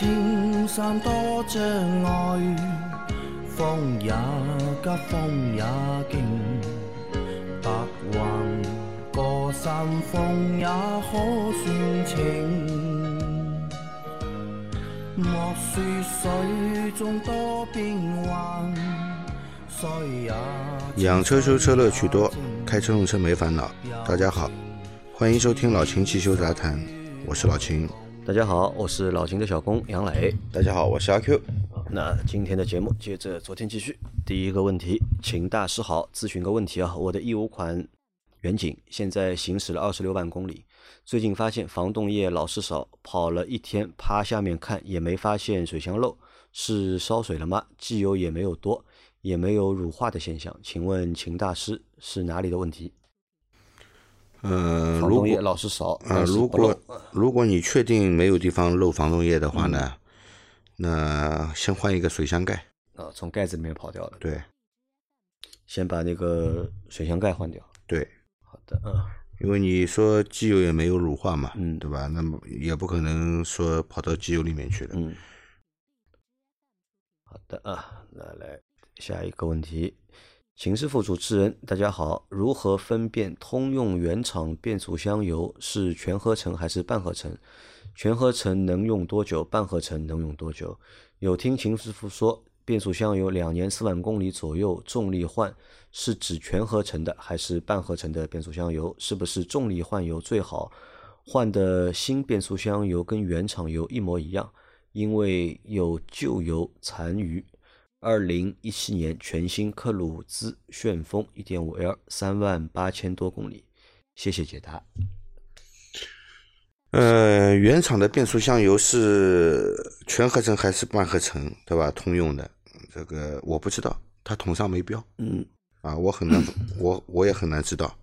莫说青山多障碍，风也急，风也劲，白云过山峰也可算情。莫说水中多变幻，水也养车修车乐趣多，开车用车没烦恼。大家好，欢迎收听老秦汽修杂谈，我是老秦。大家好，我是老秦的小工杨磊。大家好，我是阿 Q。那今天的节目接着昨天继续。第一个问题，请大师好，咨询个问题啊。我的一五款远景现在行驶了二十六万公里，最近发现防冻液老是少，跑了一天，趴下面看也没发现水箱漏，是烧水了吗？机油也没有多，也没有乳化的现象，请问秦大师是哪里的问题？嗯，如果老是少，呃，如果如果你确定没有地方漏防冻液的话呢，那先换一个水箱盖。啊从盖子里面跑掉了，对先把那个水箱盖换掉。对，好的，嗯。因为你说机油也没有乳化嘛，嗯对吧？那么也不可能说跑到机油里面去了。嗯，好的啊，那来下一个问题，秦师傅主持人，大家好，如何分辨通用原厂变速箱油是全合成还是半合成？全合成能用多久？半合成能用多久？有听秦师傅说，变速箱油两年四万公里左右，重力换是指全合成的还是半合成的变速箱油？是不是重力换油最好？换的新变速箱油跟原厂油一模一样，因为有旧油残余。二零一七年全新克鲁兹旋风一点五 L 三万八千多公里，谢谢解答。呃，原厂的变速箱油是全合成还是半合成，对吧？通用的这个我不知道，它桶上没标嗯啊，我很难，我我也很难知道。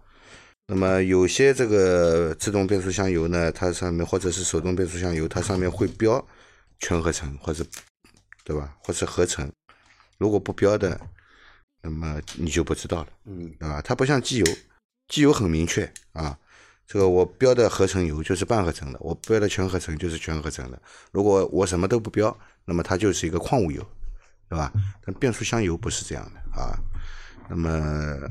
那么有些这个自动变速箱油呢，它上面或者是手动变速箱油，它上面会标全合成或者对吧，或是合成。如果不标的，那么你就不知道了。嗯对吧？它不像机油，机油很明确啊，这个我标的合成油就是半合成的，我标的全合成就是全合成的。如果我什么都不标，那么它就是一个矿物油，对吧？但变速箱油不是这样的啊。那么，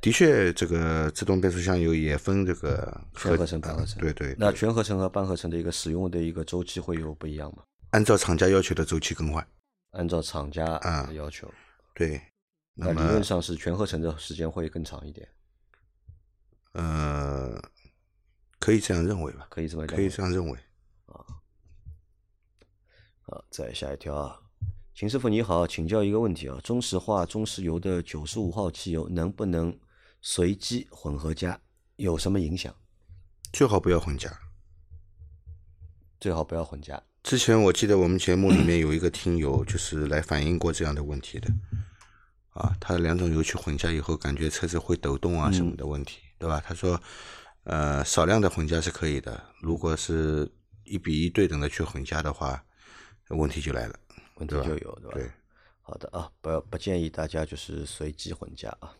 的确，这个自动变速箱油也分这个全合成、半合成。对对，那全合成和半合成的一个使用的一个周期会有不一样吗？按照厂家要求的周期更换。按照厂家啊的要求，对，那理论上是全合成的时间会更长一点，呃，可以这样认为吧？可以这么认可以这样认为。啊，好再下一条啊，秦师傅你好，请教一个问题啊，中石化中石油的九十五号汽油能不能随机混合加？有什么影响？最好不要混加。最好不要混加。之前我记得我们节目里面有一个听友 就是来反映过这样的问题的，啊，他两种油去混加以后，感觉车子会抖动啊什么的问题，对吧？他说，呃，少量的混加是可以的，如果是一比一对等的去混加的话，问题就来了。问题就有，对吧？对，好的啊，不要不建议大家就是随机混加啊。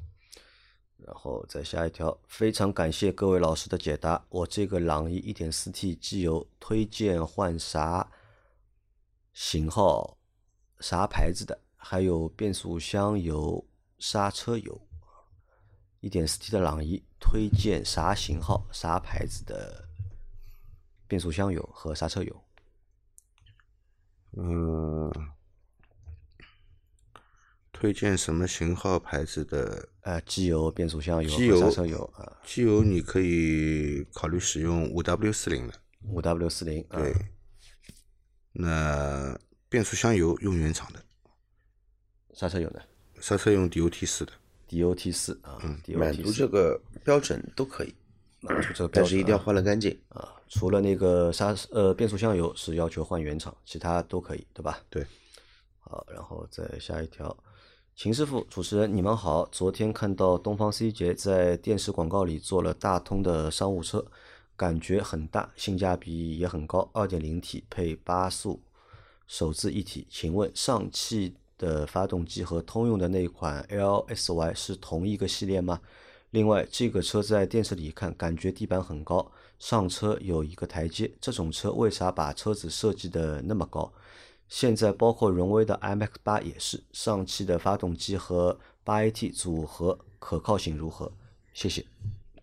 然后再下一条，非常感谢各位老师的解答。我这个朗逸 1.4T 机油推荐换啥型号、啥牌子的？还有变速箱油、刹车油。1.4T 的朗逸推荐啥型号、啥牌子的变速箱油和刹车油？嗯，推荐什么型号牌子的呃，机油、变速箱油机油刹车油啊。机油？你可以考虑使用五 W 四零的。五 W 四零，对，那变速箱油用原厂的，刹车油呢刹车用 DOT 四的。？DOT 四啊嗯满，DOT 四足这个标准都可以，满足这个标准啊，但是一定要换了干净。啊，除了那个刹呃变速箱油是要求换原厂，其他都可以，对吧？对。好，然后再下一条，秦师傅，主持人你们好，昨天看到东方 C 杰在电视广告里做了大通的商务车，感觉很大，性价比也很高，二点零 T 配八速手自一体，请问上汽的发动机和通用的那款 LSY 是同一个系列吗？另外，这个车在电视里看感觉地板很高，上车有一个台阶，这种车为啥把车子设计的那么高？现在包括荣威的 MX 八也是，上汽的发动机和八 AT 组合可靠性如何？谢谢。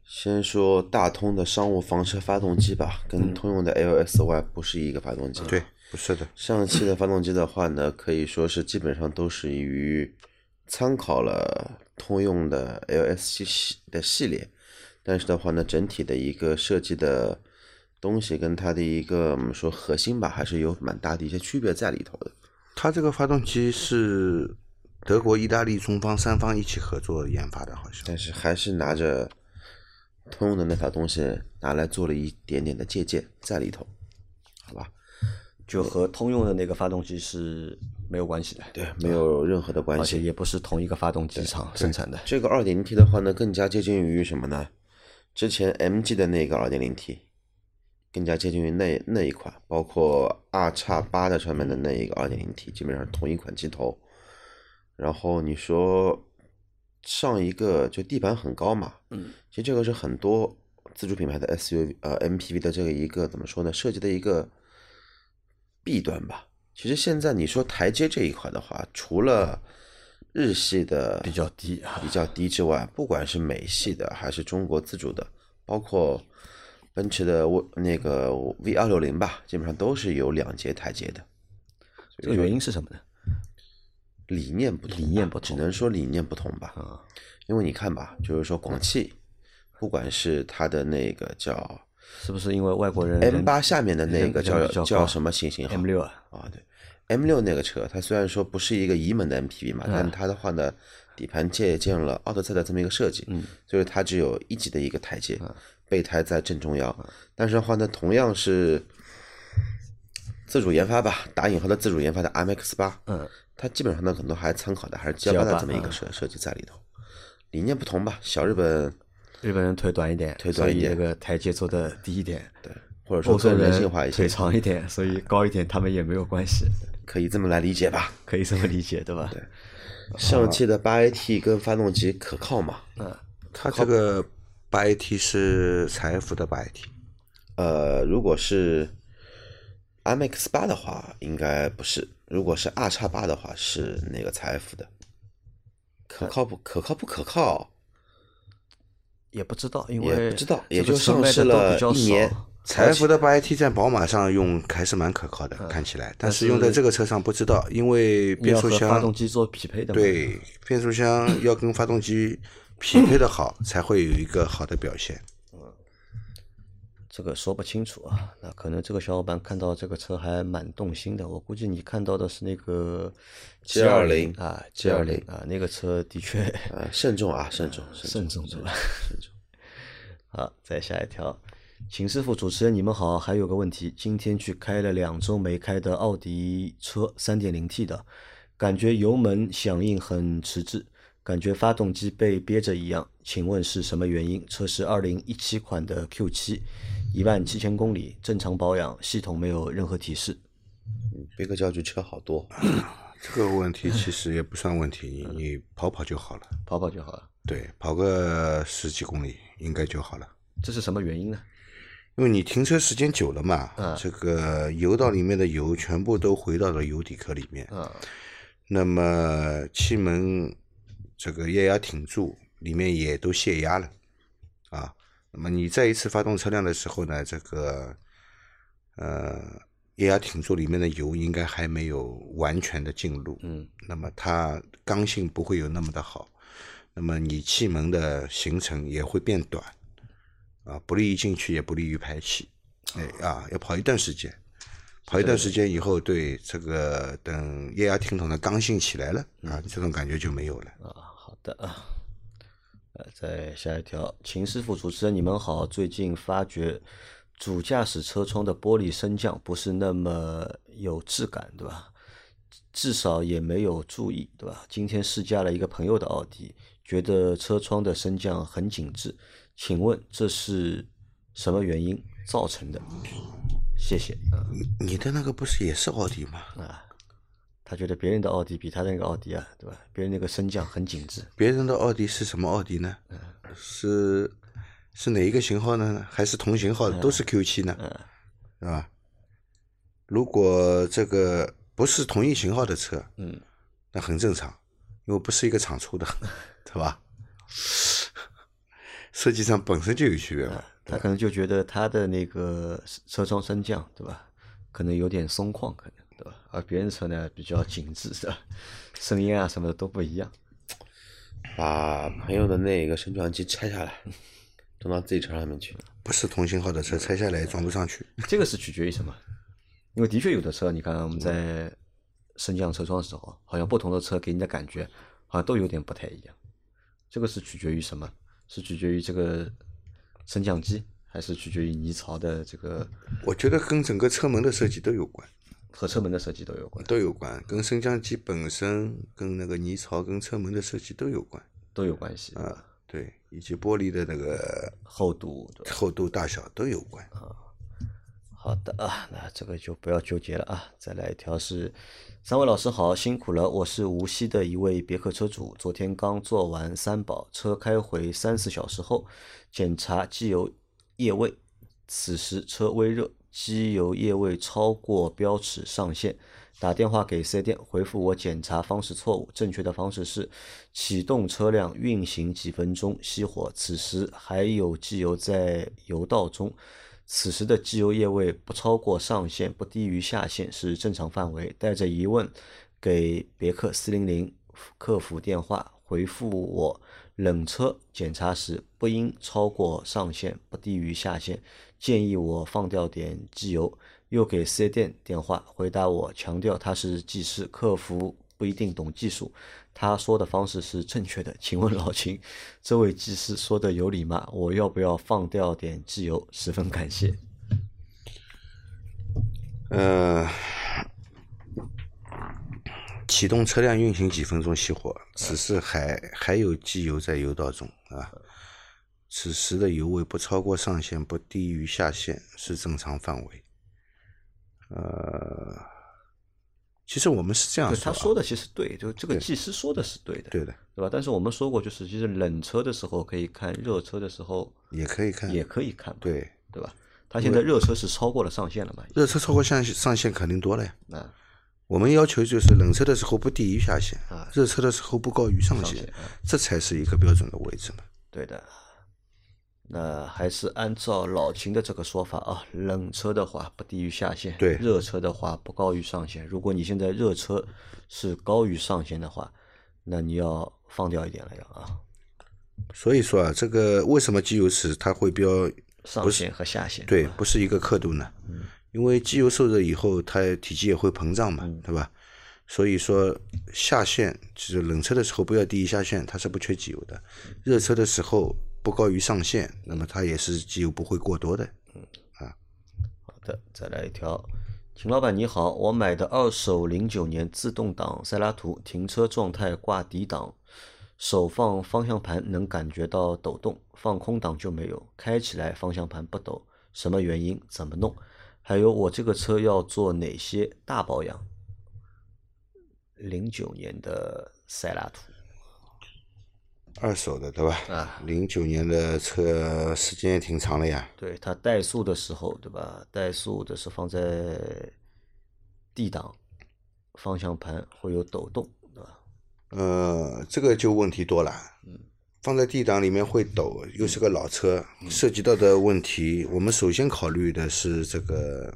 先说大通的商务房车发动机吧，跟通用的 LSY 不是一个发动机。对，不是的，上汽的发动机的话呢，可以说是基本上都是于参考了通用的 LS 系系的系列，但是的话呢，整体的一个设计的东西跟它的一个我们说核心吧，还是有蛮大的一些区别在里头的。它这个发动机是德国、意大利、中方三方一起合作研发的，好像。但是还是拿着通用的那套东西拿来做了一点点的借鉴在里头，好吧？就和通用的那个发动机是没有关系的，对，没有任何的关系。而且也不是同一个发动机厂生产的。这个二点零 T 的话呢，更加接近于什么呢？之前 MG 的那个二点零 T，更加接近于那那一款，包括 R 叉八的上面的那一个二点零 T，基本上同一款机头。然后你说上一个就地板很高嘛，嗯，其实这个是很多自主品牌的 SUV 呃 MPV 的这个一个怎么说呢，设计的一个弊端吧。其实现在你说台阶这一块的话，除了日系的比较低啊比较低之外，不管是美系的还是中国自主的，包括奔驰的 V 那个 V 二六零吧，基本上都是有两节台阶的。这个原因是什么呢？理念不同，理念不同只能说理念不同吧。啊，因为你看吧，就是说广汽，不管是它的那个叫是不是因为外国人 M 八下面的那个叫叫什么型型号 M 六啊？啊？对，M 六那个车，它虽然说不是一个移门的 MPV 嘛，但它的话呢，底盘借鉴了奥德赛的这么一个设计，嗯，就是它只有一级的一个台阶，备胎在正中央。但是的话呢，同样是自主研发吧，打引号的自主研发的 MX 八，嗯，它基本上呢很多还参考的还是 G 八的这么一个设设计在里头，理念不同吧，小日本日本人腿短一点，腿短一点。所以那个台阶做的低一点。对，或者说更人人性化一些。腿，长一点，所以高一点他们也没有关系，可以这么来理解吧。可以这么理解，对吧？对。上汽的八 AT 跟发动机可靠吗？嗯，它这个八 AT 是采富的八 AT，呃，如果是 MX 八的话，应该不是；如果是 R 叉八的话，是那个采孚的。可靠不可靠不可靠？也不知道，因也为不知道也就上市了一年少采孚的八 AT 在宝马上用还是蛮可靠的，看起来，但是用在这个车上不知道，因为变速箱发动机做匹配的。对变速箱要跟发动机匹配的好，才会有一个好的表现。这个说不清楚啊，那可能这个小伙伴看到这个车还蛮动心的。我估计你看到的是那个 G 二零啊，G 二零啊，那个车的确呃，慎重啊，慎重，慎重？慎重。好，再下一条，秦师傅主持人你们好，还有个问题，今天去开了两周没开的奥迪车，三点零 T 的，感觉油门响应很迟滞，感觉发动机被憋着一样，请问是什么原因？车是二零一七款的 Q 七，一万七千公里，正常保养，系统没有任何提示。别克轿距车好多，这个问题其实也不算问题，你你跑跑就好了。跑跑就好了，对，跑个十几公里应该就好了。这是什么原因呢？因为你停车时间久了嘛，嗯这个油道里面的油全部都回到了油底壳里面，嗯，那么气门这个液压挺住，里面也都泄压了啊。那么你再一次发动车辆的时候呢，这个呃液压挺住里面的油应该还没有完全的进入，嗯，那么它刚性不会有那么的好，那么你气门的行程也会变短，啊，不利于进去，也不利于排气，哎啊，要跑一段时间，跑一段时间以后，对这个等液压挺筒的刚性起来了啊，这种感觉就没有了。啊，好的。啊。呃，再下一条，秦师傅主持人你们好，最近发觉主驾驶车窗的玻璃升降不是那么有质感，对吧？至少也没有注意，对吧？今天试驾了一个朋友的奥迪，觉得车窗的升降很紧致，请问这是什么原因造成的？谢谢啊你的那个不是也是奥迪吗？啊，他觉得别人的奥迪比他的那个奥迪啊，对吧？别人那个升降很紧致，别人的奥迪是什么奥迪呢？是是哪一个型号呢？还是同型号的都是 Q 七呢？嗯是吧？如果这个不是同一型号的车，嗯，那很正常，因为不是一个厂出的，对吧？设计上本身就有区别嘛。他可能就觉得他的那个车窗升降，对吧？可能有点松旷，可能对吧？而别人车呢比较紧致，是吧？声音啊什么的都不一样。把朋友的那个升降机拆下来，装到自己车上面去。不是同型号的车拆下来也装不上去。这个是取决于什么？因为的确有的车，你看我们在升降车窗的时候，好像不同的车给你的感觉好像都有点不太一样。这个是取决于什么？是取决于这个升降机，还是取决于泥槽的这个我觉得跟整个车门的设计都有关，和车门的设计都有关？都有关，跟升降机本身、跟那个泥槽、跟车门的设计都有关都有关系，啊。对，以及玻璃的那个厚度？厚度、大小都有关啊。好的啊，那这个就不要纠结了啊。再来一条是，三位老师好，辛苦了，我是无锡的一位别克车主，昨天刚做完三保，车开回三四小时后，检查机油液位，此时车微热，机油液位超过标尺上限。打电话给四 S 店，回复我检查方式错误，正确的方式是启动车辆运行几分钟熄火，此时还有机油在油道中，此时的机油液位不超过上限，不低于下限是正常范围。带着疑问给别克四零零客服电话，回复我冷车检查时不应超过上限，不低于下限，建议我放掉点机油。又给四 S 店电话回答我，强调他是技师，客服不一定懂技术。他说的方式是正确的，请问老秦，这位技师说的有理吗？我要不要放掉点机油？十分感谢。呃，启动车辆运行几分钟熄火，此时还还有机油在油道中啊。此时的油位不超过上限，不低于下限是正常范围。呃，其实我们是这样对，说、啊，他说的其实对，就这个技师说的是对的，对的，对吧？但是我们说过，就是其实冷车的时候可以看，热车的时候也可以看，也可以看，对，对吧？他现在热车是超过了上限了嘛？热车超过上上限肯定多了呀。啊，我们要求就是冷车的时候不低于下限啊，热车的时候不高于上限上限啊，这才是一个标准的位置嘛。对的。那还是按照老秦的这个说法啊，冷车的话不低于下限，对热车的话不高于上限。如果你现在热车是高于上限的话，那你要放掉一点了要啊，所以说啊，这个为什么机油尺它会标上限和下限。对，不是一个刻度呢？因为机油受热以后，它体积也会膨胀嘛，对吧？所以说下限就是冷车的时候不要低于下限，它是不缺机油的；热车的时候不高于上限，那么它也是机油不会过多的。嗯啊好的，再来一条。秦老板你好，我买的二手零九年自动挡塞拉图，停车状态挂底档，手放方向盘能感觉到抖动，放空档就没有，开起来方向盘不抖，什么原因？怎么弄？还有我这个车要做哪些大保养？零九年的塞拉图二手的对吧？啊，零九年的车时间也挺长了呀。对它怠速的时候，对吧？怠速的是放在 D 档，方向盘会有抖动，对吧？呃，这个就问题多了。放在 D 档里面会抖，又是个老车，涉及到的问题，我们首先考虑的是这个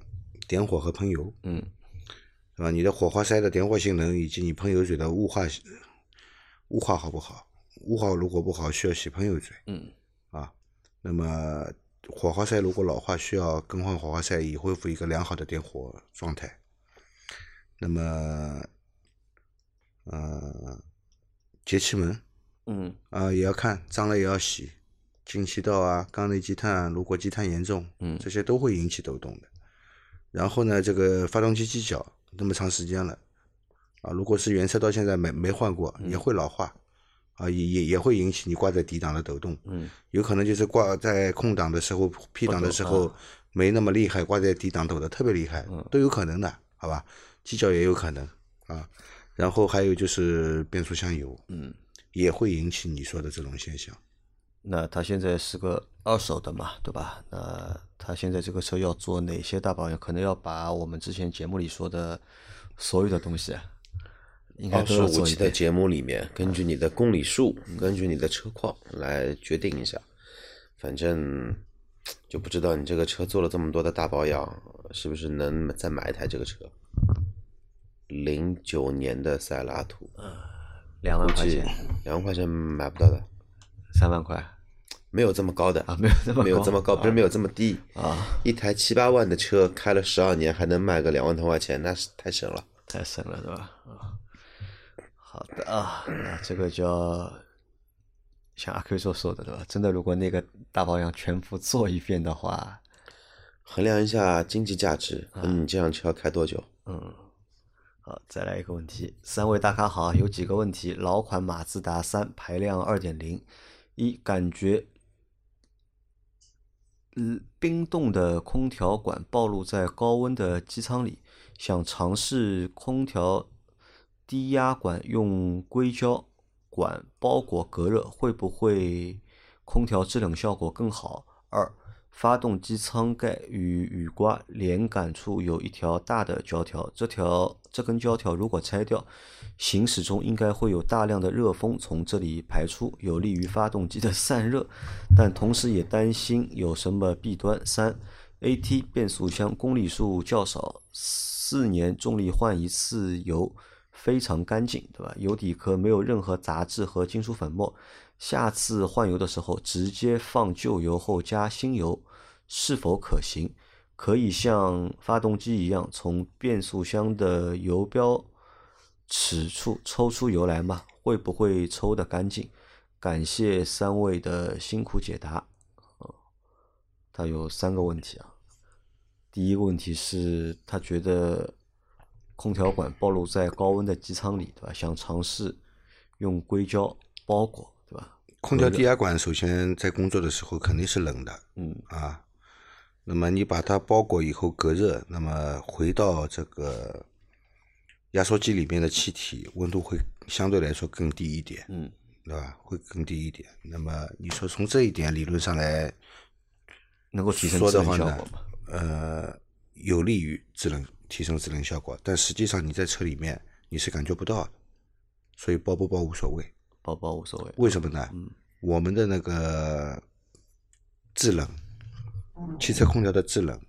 点火和喷油，嗯对吧？你的火花塞的点火性能以及你喷油嘴的雾化雾化好不好？雾号如果不好，需要洗喷油嘴。嗯。啊。那么火花塞如果老化，需要更换火花塞，以恢复一个良好的点火状态。那么，呃，节气门。嗯。啊、也要看脏了也要洗，进气道啊、缸内积碳，如果积碳严重，嗯。这些都会引起抖动的。然后呢，这个发动机机脚那么长时间了，啊，如果是原车到现在没没换过，也会老化，啊，也也也会引起你挂在底档的抖动，嗯有可能就是挂在空档的时候、P 档的时候啊没那么厉害，挂在底档抖的特别厉害，嗯都有可能的，好吧？犄角也有可能啊。然后还有就是变速箱油，嗯也会引起你说的这种现象。那他现在是个二手的嘛，对吧？那他现在这个车要做哪些大保养？可能要把我们之前节目里说的所有的东西啊，应该二十都要做一遍。五期的节目里面，根据你的公里数，根据你的车况来决定一下。反正就不知道你这个车做了这么多的大保养，是不是能再买一台这个车？零九年的塞拉图，两万块钱，两万块钱买不到的，三万块没有这么高的啊，没有这么没有这么高，不是没有这么低啊，一台七八万的车开了十二年还能卖个两万多块钱，那是太神了。太神了，对吧？啊，好的啊，那这个叫像阿 Q 所说的，对吧？真的，如果那个大保养全部做一遍的话，衡量一下经济价值和你这辆车要开多久。嗯，好，再来一个问题，三位大咖好，有几个问题。老款马自达三排量二点零，一感觉，嗯，冰冻的空调管暴露在高温的机舱里，想尝试空调低压管用硅胶管包裹隔热，会不会空调制冷效果更好？二发动机舱盖与雨刮连杆处有一条大的胶条，这条这根胶条如果拆掉，行驶中应该会有大量的热风从这里排出，有利于发动机的散热，但同时也担心有什么弊端。三 AT 变速箱公里数较少，四年重力换一次油，非常干净，对吧？油底壳没有任何杂质和金属粉末。下次换油的时候，直接放旧油后加新油，是否可行？可以像发动机一样，从变速箱的油标尺处抽出油来吗？会不会抽的干净？感谢三位的辛苦解答。哦，他有三个问题啊。第一个问题是，他觉得空调管暴露在高温的机舱里，对吧？想尝试用硅胶包裹，对吧？空调低压管首先在工作的时候肯定是冷的，嗯啊，那么你把它包裹以后隔热，那么回到这个压缩机里面的气体温度会相对来说更低一点，嗯对吧？会更低一点。那么你说从这一点理论上来能够提升制说的话呢冷效果吗？，呃，有利于制冷提升制冷效果，但实际上你在车里面你是感觉不到的，所以包不包无所谓。包包无所谓。为什么呢？我们的那个制冷，汽车空调的制冷，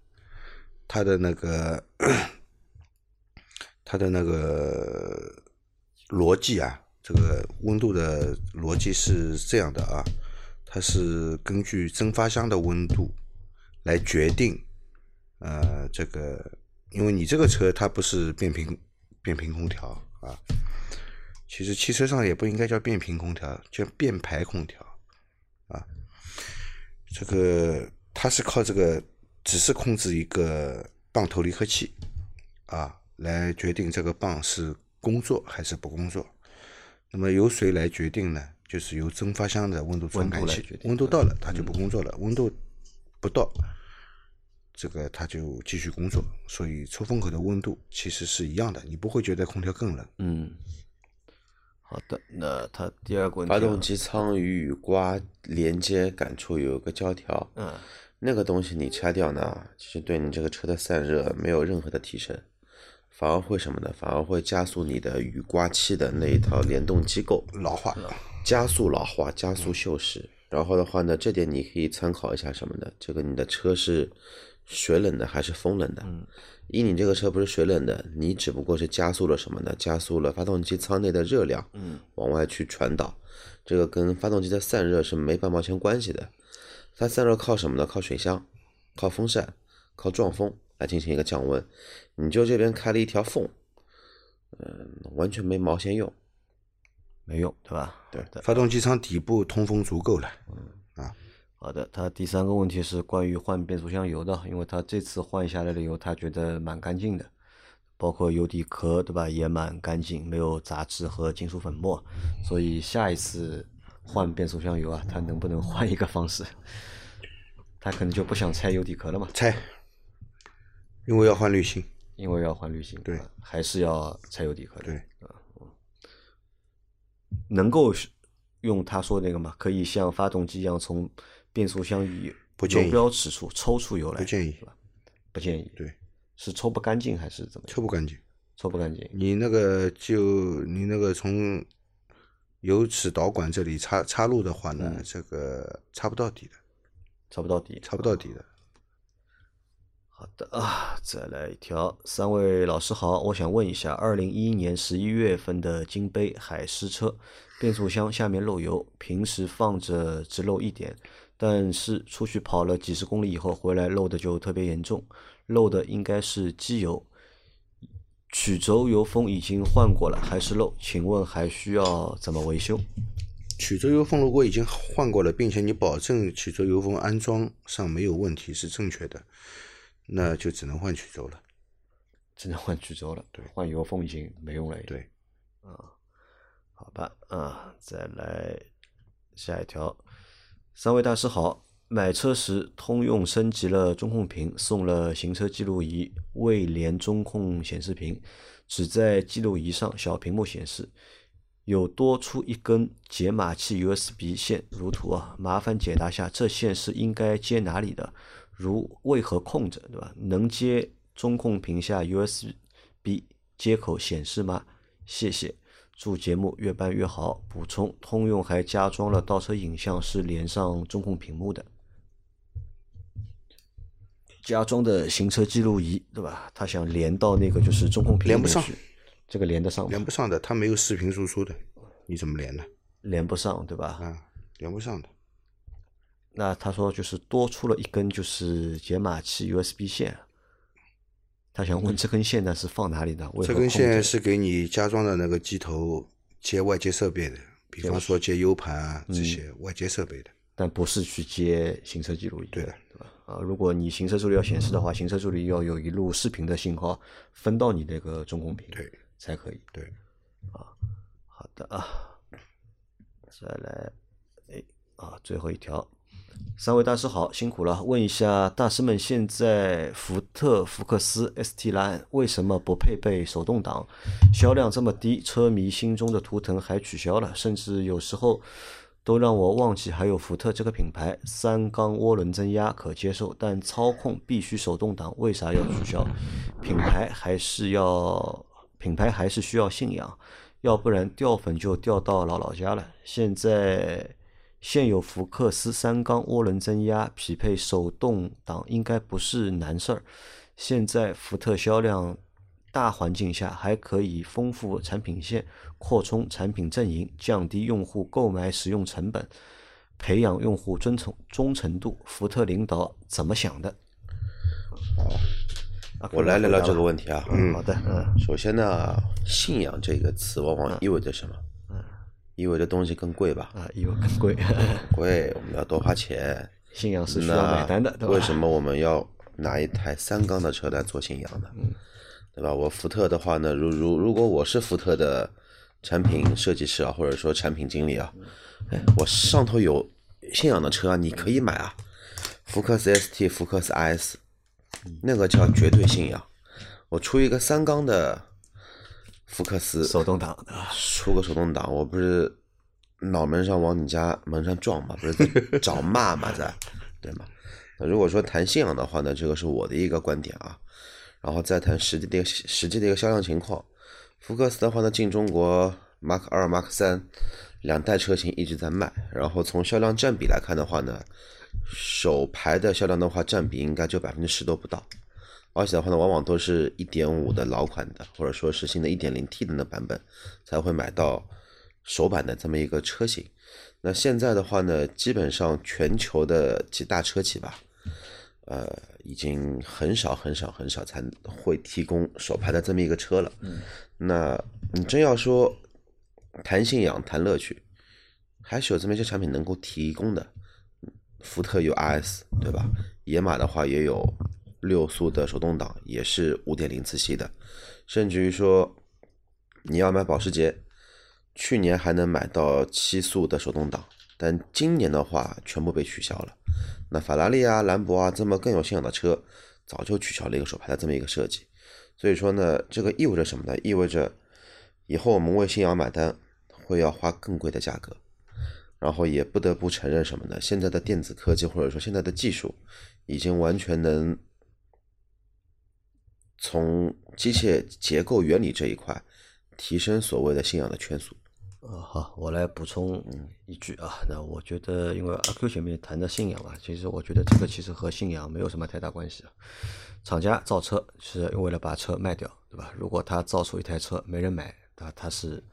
它的那个它的那个逻辑啊，这个温度的逻辑是这样的啊，它是根据蒸发箱的温度来决定，呃，这个因为你这个车它不是变频变频空调啊，其实汽车上也不应该叫变频空调，叫变排空调啊。这个它是靠这个，只是控制一个泵头离合器啊，来决定这个泵是工作还是不工作。那么由谁来决定呢？就是由蒸发箱的温度传感器温度到了它就不工作了，温度不到，这个它就继续工作。所以出风口的温度其实是一样的，你不会觉得空调更冷。嗯，好的。那它第二个问题啊，发动机舱与雨刮连接杆处有一个胶条，嗯那个东西你拆掉呢，其实对你这个车的散热没有任何的提升，反而会什么呢？反而会加速你的雨刮器的那一套联动机构老化，加速老化，加速锈蚀。然后的话呢，这点你可以参考一下什么呢？这个你的车是水冷的还是风冷的？嗯以你这个车不是水冷的，你只不过是加速了什么呢？加速了发动机舱内的热量嗯往外去传导，这个跟发动机的散热是没半毛钱关系的。它散热靠什么呢？靠水箱、靠风扇、靠撞风来进行一个降温。你就这边开了一条缝，嗯，完全没毛线用。没用，对吧？对发动机舱底部通风足够了。好的，他第三个问题是关于换变速箱油的，因为他这次换下来的油，他觉得蛮干净的，包括油底壳，对吧，也蛮干净，没有杂质和金属粉末，所以下一次换变速箱油啊，他能不能换一个方式？他可能就不想拆油底壳了嘛，拆，因为要换滤芯。因为要换滤芯，对吧还是要拆油底壳的。对，能够用他说的那个嘛，可以像发动机一样从变速箱与不建议油标尺处抽出油来，不建议是吧？不建议，对，是抽不干净还是怎么？抽不干净。抽不干净，你那个就你那个从油尺导管这里插插入的话呢，这个插不到底的，插不到底，插不到底的。好的啊，再来一条。三位老师好，我想问一下，二零一一年十一月份的金杯海狮车，变速箱下面漏油，平时放着只漏一点，但是出去跑了几十公里以后回来漏的就特别严重，漏的应该是机油。曲轴油封已经换过了，还是漏，请问还需要怎么维修？曲轴油封如果已经换过了，并且你保证曲轴油封安装上没有问题是正确的，那就只能换曲轴了。只能换曲轴了，对换油封已经没用了。对，啊好吧，啊，再来下一条。三位大师好，买车时通用升级了中控屏，送了行车记录仪，未连中控显示屏，只在记录仪上小屏幕显示，有多出一根解码器 USB 线，如图啊，麻烦解答下这线是应该接哪里的？如为何空着，对吧？能接中控屏下 USB 接口显示吗？谢谢。祝节目越办越好。补充：通用还加装了倒车影像，是连上中控屏幕的。加装的行车记录仪，对吧？他想连到那个就是中控屏连不上去，这个连得上吗？连不上的，它没有视频输出的，你怎么连呢？连不上，对吧？啊，连不上的。那他说就是多出了一根就是解码器 USB 线，他想问这根线呢是放哪里的？这根线是给你加装的那个机头接外接设备的，比方说接 U 盘这些外接设备的。但不是去接行车记录仪。对的，对吧？啊，如果你行车助理要显示的话，行车助理要有一路视频的信号分到你那个中控屏，对，才可以。对，啊好的啊，再来，哎啊，最后一条，三位大师好，辛苦了。问一下大师们，现在福特福克斯 ST 蓝为什么不配备手动挡？销量这么低，车迷心中的图腾还取消了，甚至有时候都让我忘记还有福特这个品牌。三缸涡轮增压可接受，但操控必须手动挡，为啥要取消？品牌还是要品牌还是需要信仰，要不然掉粉就掉到姥姥家了。现在现有福克斯三缸涡轮增压匹配手动挡应该不是难事儿。现在福特销量大环境下，还可以丰富产品线，扩充产品阵营，降低用户购买使用成本，培养用户忠诚忠诚度。福特领导怎么想的？啊我来聊聊这个问题。题啊。嗯，好的，嗯首先呢，信仰这个词往往意味着什么？意味着东西更贵吧？啊，以为更贵，贵，我们要多花钱。信仰是需要买单的，对吧？为什么我们要拿一台三缸的车来做信仰呢？嗯对吧？我福特的话呢，如如如果我是福特的产品设计师啊，或者说产品经理啊，哎，我上头有信仰的车啊，你可以买啊，福克斯 ST、福克斯 IS，那个叫绝对信仰。我出一个三缸的福克斯，手动挡的，出个手动挡，我不是脑门上往你家门上撞嘛，不是在找骂吗，在对吗？那如果说谈信仰的话呢，这个是我的一个观点啊，然后再谈实际的一个实际的一个销量情况。福克斯的话呢，进中国 Mark 二、Mark 三两代车型一直在卖，然后从销量占比来看的话呢，首排的销量的话占比应该就百分之十都不到。而且的话呢，往往都是一点五的老款的，或者说是新的一点零 T 的那版本，才会买到首版的这么一个车型。那现在的话呢，基本上全球的几大车企吧，呃，已经很少很少很少才会提供首排的这么一个车了。嗯，那你真要说谈信仰、谈乐趣，还是有这么一些产品能够提供的。福特有 RS，对吧？野马的话也有六速的手动挡，也是五点零自吸的，甚至于说你要买保时捷，去年还能买到七速的手动挡，但今年的话全部被取消了。那法拉利啊、兰博啊这么更有信仰的车，早就取消了一个手排的这么一个设计。所以说呢，这个意味着什么呢？意味着以后我们为信仰买单，会要花更贵的价格。然后也不得不承认什么呢？现在的电子科技或者说现在的技术，已经完全能从机械结构原理这一块提升所谓的信仰的圈速。呃，好，我来补充一句啊，那我觉得，因为阿 Q 前面谈的信仰啊，其实我觉得这个其实和信仰没有什么太大关系啊。厂家造车是为了把车卖掉，对吧？如果他造出一台车没人买，他他是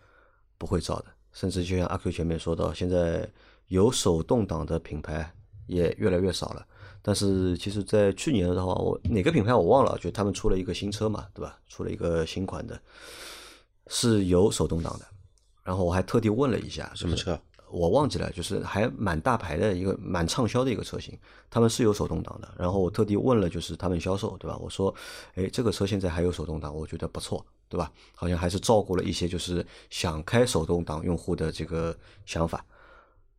不会造的。甚至就像阿 Q 前面说到，现在有手动挡的品牌也越来越少了。但是其实，在去年的话，我哪个品牌我忘了，就他们出了一个新车嘛，对吧？出了一个新款的，是有手动挡的。然后我还特地问了一下，什么车？我忘记了，就是还蛮大牌的一个蛮畅销的一个车型，他们是有手动挡的。然后我特地问了，就是他们销售，对吧？我说，哎，这个车现在还有手动挡，我觉得不错，对吧？好像还是照顾了一些就是想开手动挡用户的这个想法。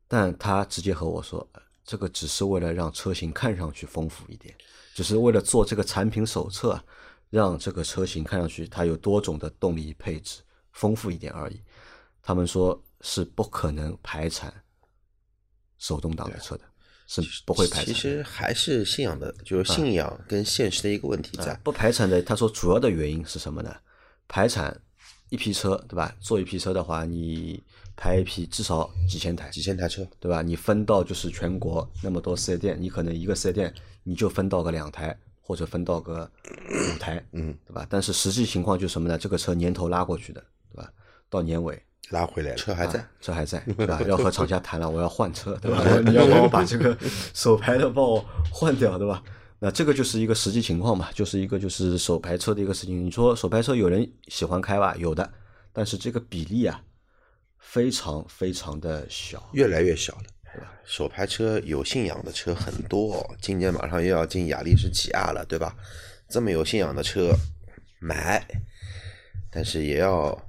但他直接和我说，这个只是为了让车型看上去丰富一点，只是为了做这个产品手册，让这个车型看上去它有多种的动力配置，丰富一点而已。他们说是不可能排产手动挡的车的，是不会排产。其实还是信仰的，就是信仰跟现实的一个问题在。不排产的，他说主要的原因是什么呢？排产一批车，对吧？做一批车的话，你排一批至少几千台，几千台车，对吧？你分到就是全国那么多四 S 店，你可能一个四 S 店你就分到个两台，或者分到个五台，嗯，对吧？但是实际情况就是什么呢？这个车年头拉过去的，对吧？到年尾。拉回来了，车还在，车还在，对吧？要和厂家谈了，我要换车，对吧？你要帮我把这个手排的帮我换掉，对吧？那这个就是一个实际情况嘛，就是一个就是手排车的一个事情。你说手排车有人喜欢开吧？有的，但是这个比例啊，非常非常的小，越来越小了？手排车有信仰的车很多，今年马上又要进雅力士起亚了，对吧？这么有信仰的车买，但是也要。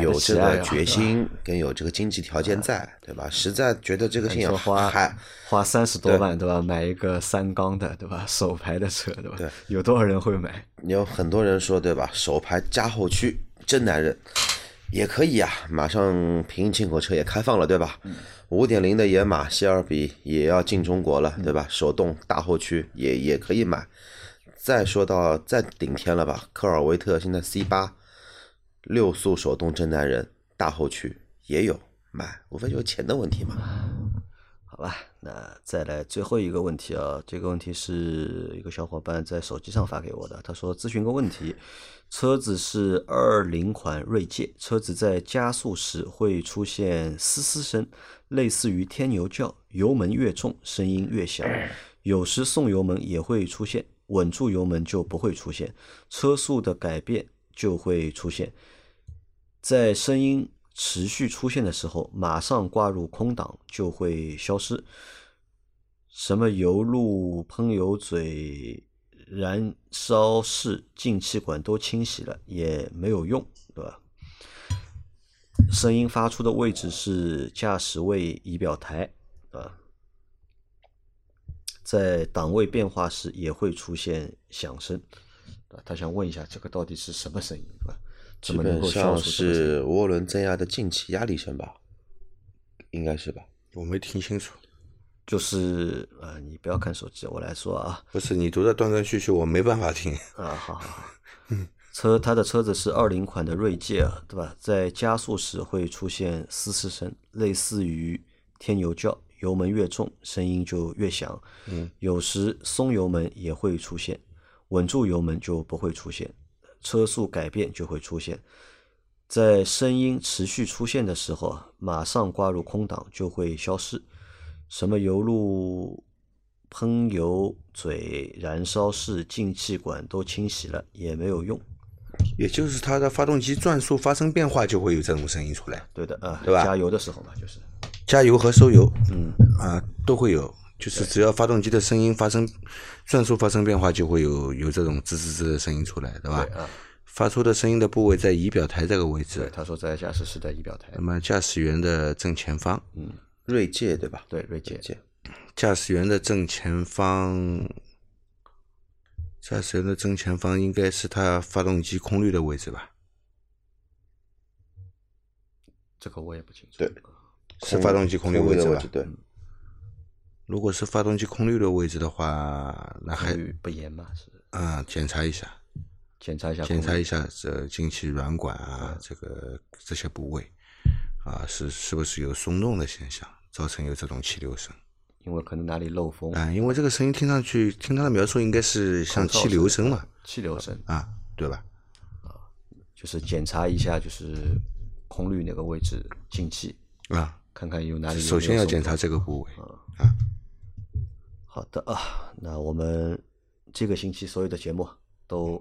有这个决心跟有这个经济条件在，对吧？实在觉得这个信仰花还花三十多万，对吧？买一个三缸的，对吧？手排的车，对吧？对，有多少人会买？有很多人说，对吧？手排加后驱，真男人也可以啊！马上平行进口车也开放了，对吧？五点零的野马、希尔比也要进中国了，对吧？手动大后驱也也可以买。再说到再顶天了吧？科尔维特现在 C 八。六速手动真男人大后驱也有买，无非就是钱的问题嘛。好吧，那再来最后一个问题啊，这个问题是一个小伙伴在手机上发给我的，他说咨询个问题：车子是二零款锐界，车子在加速时会出现嘶嘶声，类似于天牛叫，油门越重声音越响，有时送油门也会出现，稳住油门就不会出现，车速的改变就会出现。在声音持续出现的时候，马上挂入空档就会消失。什么油路、喷油嘴、燃烧室、进气管都清洗了也没有用，对吧？声音发出的位置是驾驶位仪表台，啊，在档位变化时也会出现响声，啊，他想问一下，这个到底是什么声音，对吧？基本上是涡轮增压的进气压力声吧，应该是吧？我没听清楚。就是呃，你不要看手机，我来说啊。不是你读的断断续续，我没办法听。啊，好好好。车，它的车子是二零款的锐界，对吧？在加速时会出现嘶嘶声，类似于天牛叫，油门越重，声音就越响。嗯。有时松油门也会出现，稳住油门就不会出现。车速改变就会出现，在声音持续出现的时候，马上挂入空档就会消失。什么油路、喷油嘴、燃烧室、进气管都清洗了也没有用。也就是它的发动机转速发生变化，就会有这种声音出来。对的啊，对吧？加油的时候嘛，就是加油和收油，嗯啊都会有。就是只要发动机的声音发生转速发生变化，就会有有这种吱吱吱的声音出来，对吧？对啊。发出的声音的部位在仪表台这个位置。对，他说在驾驶室的仪表台。那么驾驶员的正前方，嗯，锐界对吧？对，锐界。驾驶员的正前方，驾驶员的正前方应该是他发动机空滤的位置吧？这个我也不清楚。对，是发动机空滤空位置吧对，如果是发动机空滤的位置的话，那还不严嘛，是嗯检查一下，检查一下检，查一下这进气软管啊，这个这些部位啊，是是不是有松动的现象，造成有这种气流声因为可能哪里漏风，啊？因为这个声音听上去，听他的描述应该是像气流声嘛，气流声，啊，对吧？啊就是检查一下，就是空滤哪个位置进气，啊，看看有哪里首先要检查这个部位。好的啊，那我们这个星期所有的节目都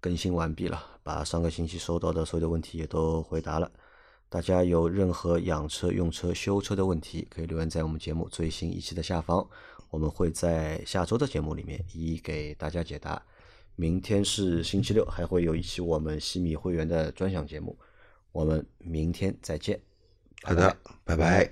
更新完毕了，把上个星期收到的所有的问题也都回答了。大家有任何养车、用车、修车的问题，可以留言在我们节目最新一期的下方，我们会在下周的节目里面一一给大家解答。明天是星期六，还会有一期我们西米会员的专享节目，我们明天再见。好的，拜拜